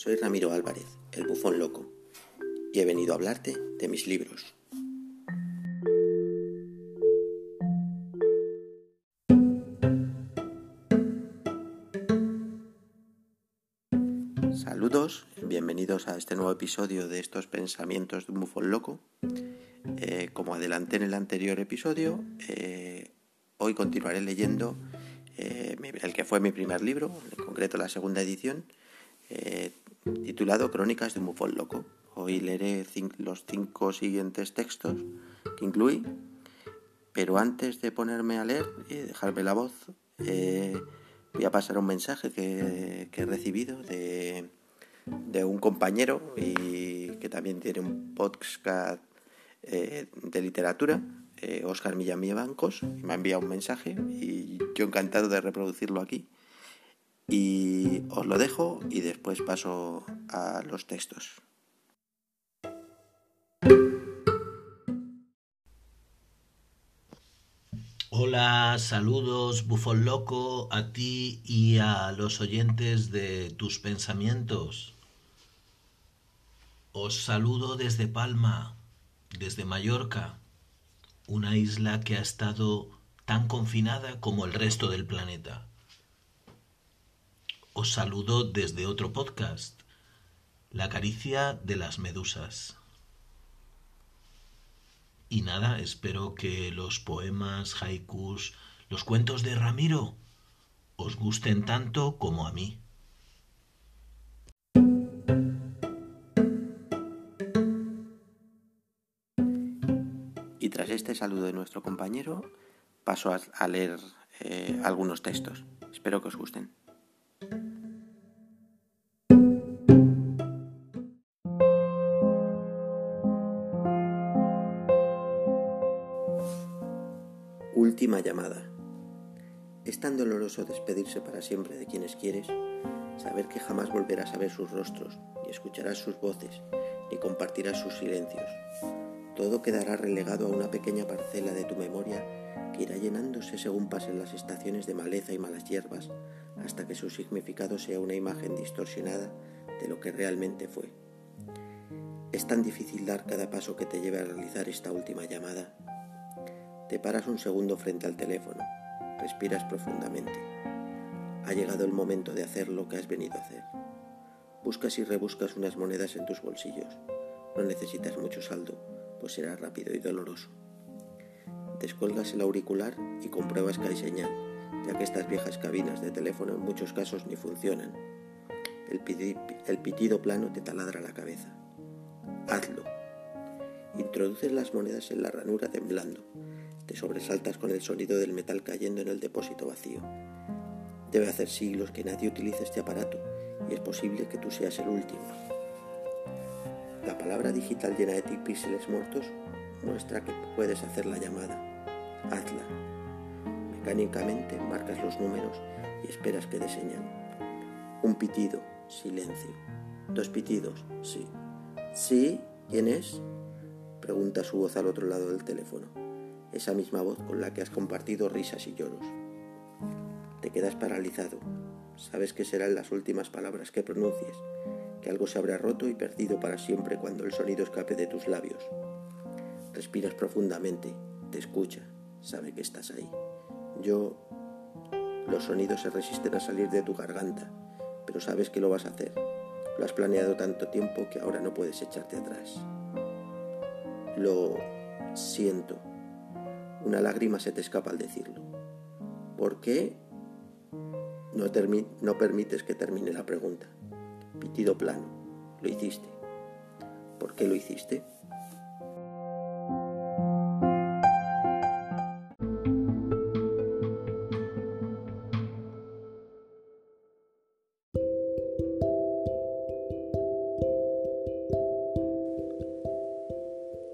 soy Ramiro Álvarez, el bufón loco, y he venido a hablarte de mis libros. Saludos, bienvenidos a este nuevo episodio de estos pensamientos de un bufón loco. Eh, como adelanté en el anterior episodio, eh, hoy continuaré leyendo eh, el que fue mi primer libro, en concreto la segunda edición, titulado Crónicas de un bufón loco. Hoy leeré los cinco siguientes textos que incluí, pero antes de ponerme a leer y dejarme la voz, voy a pasar un mensaje que, he recibido de, un compañero y que también tiene un podcast eh, de literatura, eh, Oscar Millamía Bancos, me ha enviado un mensaje y yo encantado de reproducirlo aquí. Y os lo dejo y después paso a los textos. Hola, saludos, bufón loco, a ti y a los oyentes de tus pensamientos. Os saludo desde Palma, desde Mallorca, una isla que ha estado tan confinada como el resto del planeta. Os saludo desde otro podcast, La caricia de las medusas. Y nada, espero que los poemas, haikus, los cuentos de Ramiro os gusten tanto como a mí. Y tras este saludo de nuestro compañero, paso a, leer eh, algunos textos. Espero que os gusten. Llamada. Es tan doloroso despedirse para siempre de quienes quieres, saber que jamás volverás a ver sus rostros, ni escucharás sus voces, ni compartirás sus silencios. Todo quedará relegado a una pequeña parcela de tu memoria que irá llenándose según pasen las estaciones de maleza y malas hierbas, hasta que su significado sea una imagen distorsionada de lo que realmente fue. Es tan difícil dar cada paso que te lleve a realizar esta última llamada te paras un segundo frente al teléfono, respiras profundamente. Ha llegado el momento de hacer lo que has venido a hacer. Buscas y rebuscas unas monedas en tus bolsillos. No necesitas mucho saldo, pues será rápido y doloroso. Descuelgas el auricular y compruebas que hay señal, ya que estas viejas cabinas de teléfono en muchos casos ni funcionan. El, el pitido plano te taladra la cabeza. Hazlo. Introduces las monedas en la ranura temblando te sobresaltas con el sonido del metal cayendo en el depósito vacío. Debe hacer siglos que nadie utilice este aparato y es posible que tú seas el último. La palabra digital llena de píxeles muertos muestra que puedes hacer la llamada. Hazla. Mecánicamente marcas los números y esperas que dé Un pitido, silencio. Dos pitidos, sí. ¿Sí? ¿Quién es? Pregunta su voz al otro lado del teléfono esa misma voz con la que has compartido risas y lloros. Te quedas paralizado, sabes que serán las últimas palabras que pronuncies, que algo se habrá roto y perdido para siempre cuando el sonido escape de tus labios. Respiras profundamente, te escucha, sabe que estás ahí. Yo... Los sonidos se resisten a salir de tu garganta, pero sabes que lo vas a hacer. Lo has planeado tanto tiempo que ahora no puedes echarte atrás. Lo siento una lágrima se te escapa al decirlo. ¿Por qué no, permites que termine la pregunta? Pitido plano. Lo hiciste. ¿Por qué lo hiciste?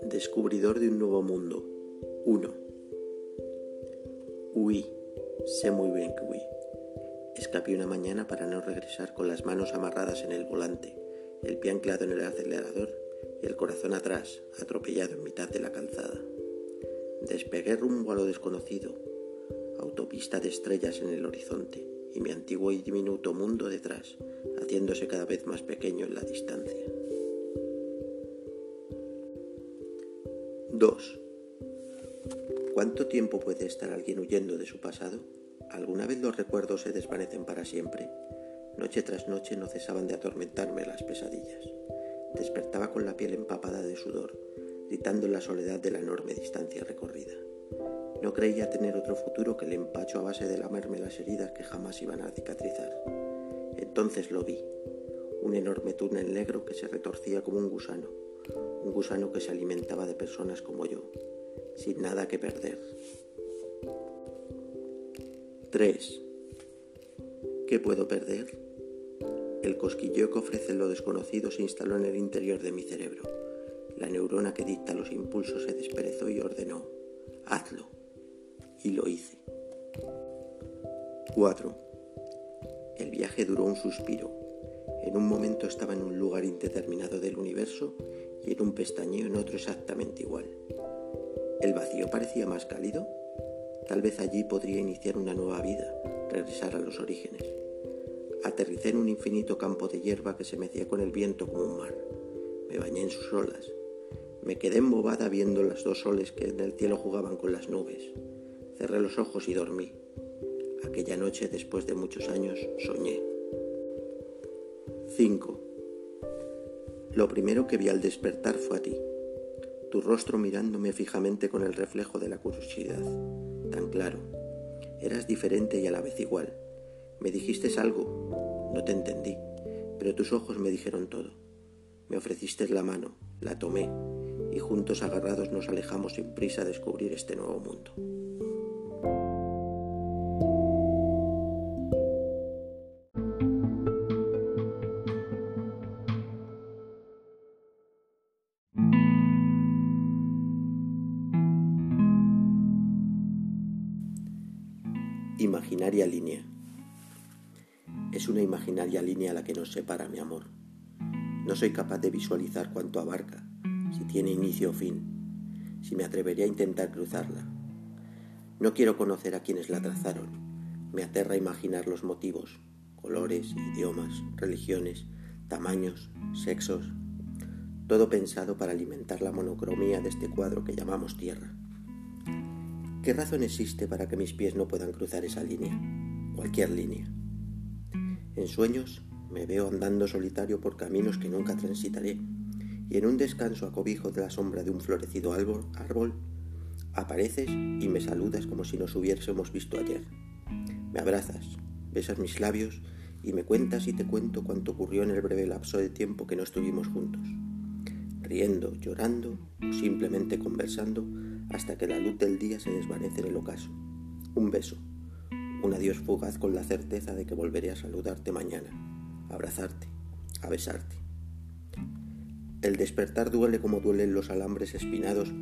Descubridor de un nuevo mundo. 1. Huí, sé muy bien que huí. Escapé una mañana para no regresar con las manos amarradas en el volante, el pie anclado en el acelerador y el corazón atrás, atropellado en mitad de la calzada. Despegué rumbo a lo desconocido, autopista de estrellas en el horizonte, y mi antiguo y diminuto mundo detrás, haciéndose cada vez más pequeño en la distancia. 2. ¿Cuánto tiempo puede estar alguien huyendo de su pasado? ¿Alguna vez los recuerdos se desvanecen para siempre? Noche tras noche no cesaban de atormentarme las pesadillas. Despertaba con la piel empapada de sudor, gritando en la soledad de la enorme distancia recorrida. No creía tener otro futuro que el empacho a base de lamerme las heridas que jamás iban a cicatrizar. Entonces lo vi, un enorme túnel negro que se retorcía como un gusano, un gusano que se alimentaba de personas como yo, sin nada que perder. 3. ¿Qué puedo perder? El cosquilleo que ofrece lo desconocido se instaló en el interior de mi cerebro. La neurona que dicta los impulsos se desperezó y ordenó, hazlo y lo hice. 4. El viaje duró un suspiro. En un momento estaba en un lugar indeterminado del universo y en un pestañeo en otro exactamente igual. ¿El vacío parecía más cálido? Tal vez allí podría iniciar una nueva vida, regresar a los orígenes. Aterricé en un infinito campo de hierba que se mecía con el viento como un mar. Me bañé en sus olas. Me quedé embobada viendo las dos soles que en el cielo jugaban con las nubes. Cerré los ojos y dormí. Aquella noche, después de muchos años, soñé. 5. Lo primero que vi al despertar fue a ti, tu rostro mirándome fijamente con el reflejo de la curiosidad, tan claro. Eras diferente y a la vez igual. Me dijiste algo, no te entendí, pero tus ojos me dijeron todo. Me ofreciste la mano, la tomé, y juntos agarrados nos alejamos sin prisa a descubrir este nuevo mundo. Imaginaria línea. Es una imaginaria línea la que nos separa, mi amor. No soy capaz de visualizar cuánto abarca, si tiene inicio o fin, si me atrevería a intentar cruzarla. No quiero conocer a quienes la trazaron. Me aterra imaginar los motivos, colores, idiomas, religiones, tamaños, sexos, todo pensado para alimentar la monocromía de este cuadro que llamamos tierra. ¿Qué razón existe para que mis pies no puedan cruzar esa línea? Cualquier línea. En sueños me veo andando solitario por caminos que nunca transitaré, y en un descanso a cobijo de la sombra de un florecido árbol, apareces y me saludas como si nos hubiésemos visto ayer. Me abrazas, besas mis labios y me cuentas y te cuento cuanto ocurrió en el breve lapso de tiempo que no estuvimos juntos. Riendo, llorando o simplemente conversando, hasta que la luz del día se desvanece en el ocaso. Un beso, un adiós fugaz con la certeza de que volveré a saludarte mañana, a abrazarte, a besarte. El despertar duele como duelen los alambres espinados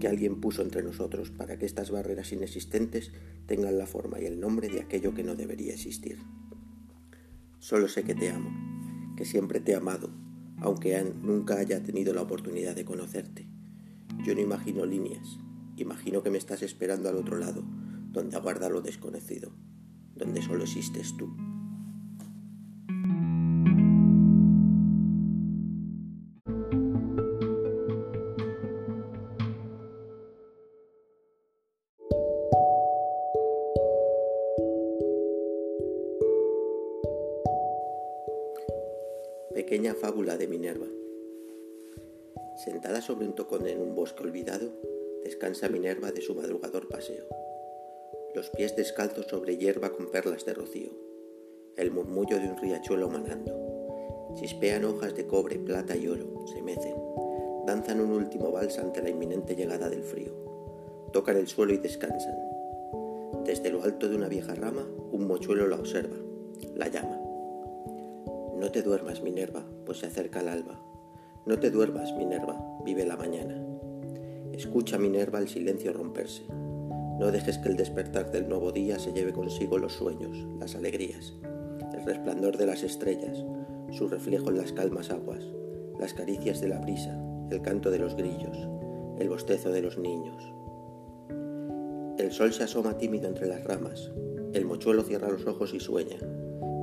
que alguien puso entre nosotros para que estas barreras inexistentes tengan la forma y el nombre de aquello que no debería existir. Solo sé que te amo, que siempre te he amado, aunque nunca haya tenido la oportunidad de conocerte. Yo no imagino líneas, Imagino que me estás esperando al otro lado, donde aguarda lo desconocido, donde solo existes tú. Pequeña fábula de Minerva. Sentada sobre un tocón en un bosque olvidado, descansa Minerva de su madrugador paseo. Los pies descalzos sobre hierba con perlas de rocío. El murmullo de un riachuelo manando. Chispean hojas de cobre, plata y oro, se mecen. Danzan un último vals ante la inminente llegada del frío. Tocan el suelo y descansan. Desde lo alto de una vieja rama, un mochuelo la observa, la llama. No te duermas, Minerva, pues se acerca el alba. No te duermas, Minerva, vive la mañana. Escucha, Minerva, el silencio romperse. No dejes que el despertar del nuevo día se lleve consigo los sueños, las alegrías, el resplandor de las estrellas, su reflejo en las calmas aguas, las caricias de la brisa, el canto de los grillos, el bostezo de los niños. El sol se asoma tímido entre las ramas, El mochuelo cierra los ojos y sueña.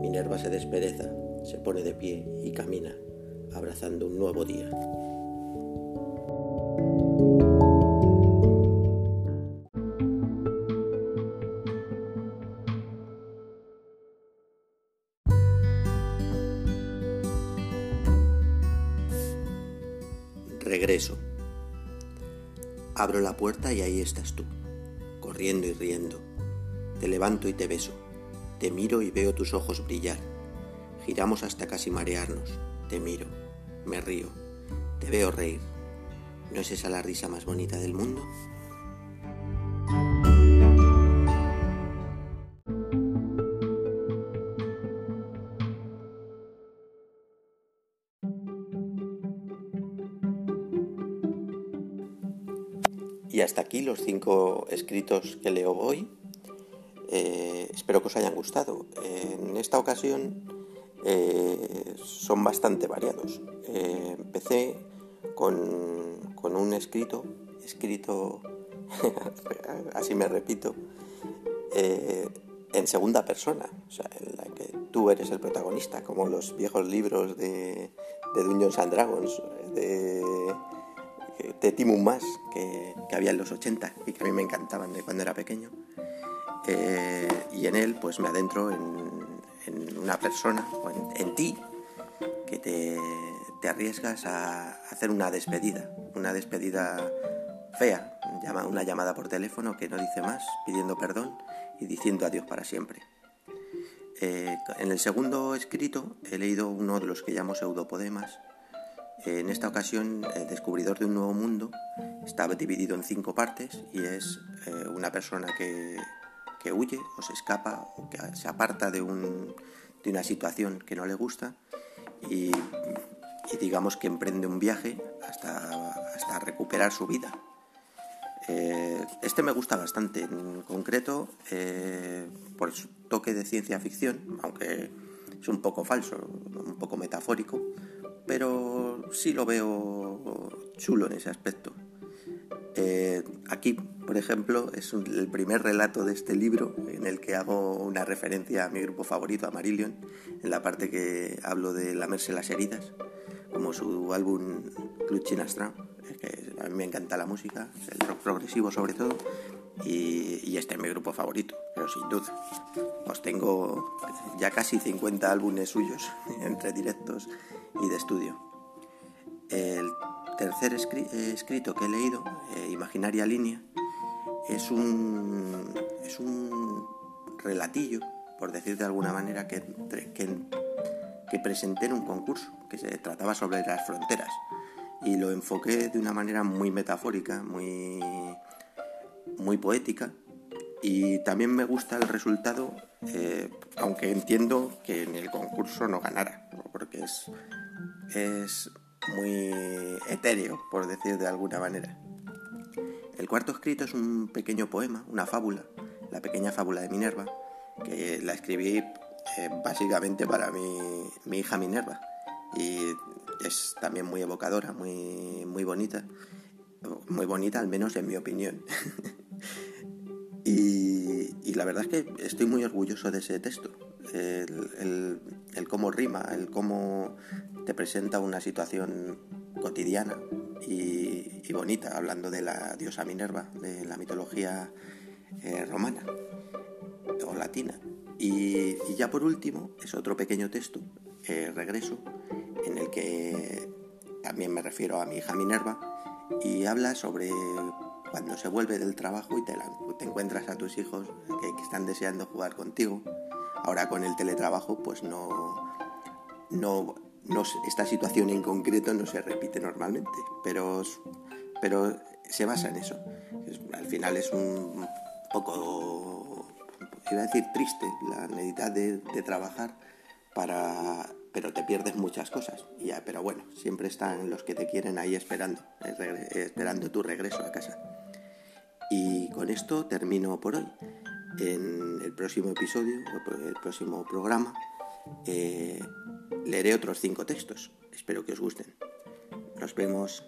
Minerva se despereza, se pone de pie y camina, abrazando un nuevo día. Regreso. Abro la puerta y ahí estás tú, corriendo y riendo. Te levanto y te beso. Te miro y veo tus ojos brillar. Giramos hasta casi marearnos. Te miro, me río, te veo reír. ¿No es esa la risa más bonita del mundo? Y hasta aquí los cinco escritos que leo hoy. Eh, espero que os hayan gustado. En esta ocasión eh, son bastante variados. Eh, empecé con, con, un escrito, escrito, así me repito, en segunda persona, o sea, en la que tú eres el protagonista, como los viejos libros de, de Dungeons and Dragons, de de Timun Más que, que, había en los 80 y que a mí me encantaban de cuando era pequeño. Eh, y en él pues me adentro en, una persona, en, en, ti, que te, te, arriesgas a hacer una despedida, una despedida fea, una llamada por teléfono que no dice más, pidiendo perdón y diciendo adiós para siempre. Eh, en el segundo escrito he leído uno de los que llamo pseudopodemas, en esta ocasión, el descubridor de un nuevo mundo está dividido en cinco partes y es eh, una persona que, que, huye o se escapa o que se aparta de, un, de una situación que no le gusta y, y, digamos que emprende un viaje hasta, hasta recuperar su vida. Eh, este me gusta bastante, en concreto eh, por su toque de ciencia ficción, aunque es un poco falso, un poco metafórico, pero sí lo veo chulo en ese aspecto. Eh, aquí, por ejemplo, es un, el primer relato de este libro en el que hago una referencia a mi grupo favorito, a Marillion, en la parte que hablo de lamerse las heridas, como su álbum Clutching Astra, que a mí me encanta la música, el rock progresivo sobre todo, y, y, este es mi grupo favorito, pero sin duda. Os tengo ya casi 50 álbumes suyos entre directos y de estudio. El tercer escrito que he leído, eh, Imaginaria Línea, es un, es un relatillo, por decir de alguna manera, que, que, presenté en un concurso que se trataba sobre las fronteras y lo enfoqué de una manera muy metafórica, muy, muy poética y también me gusta el resultado, eh, aunque entiendo que en el concurso no ganara, porque es, es muy etéreo, por decir de alguna manera. El cuarto escrito es un pequeño poema, una fábula, la pequeña fábula de Minerva, que la escribí eh, básicamente para mi, mi, hija Minerva. Y es también muy evocadora, muy, muy bonita. Muy bonita, al menos en mi opinión. y, y, la verdad es que estoy muy orgulloso de ese texto. El, el, el cómo rima, el cómo te presenta una situación cotidiana y, bonita, hablando de la diosa Minerva, de la mitología eh, romana o latina. Y, ya por último, es otro pequeño texto, eh, Regreso, en el que también me refiero a mi hija Minerva y habla sobre cuando se vuelve del trabajo y te encuentras a tus hijos que, que, están deseando jugar contigo. Ahora con el teletrabajo pues no, no no, esta situación en concreto no se repite normalmente, pero, pero se basa en eso. Es, al final es un poco, iba a decir triste, la necesidad de, de, trabajar para pero te pierdes muchas cosas ya pero bueno siempre están los que te quieren ahí esperando esperando tu regreso a casa y con esto termino por hoy en el próximo episodio el próximo programa eh, leeré otros cinco textos. Espero que os gusten. Nos vemos.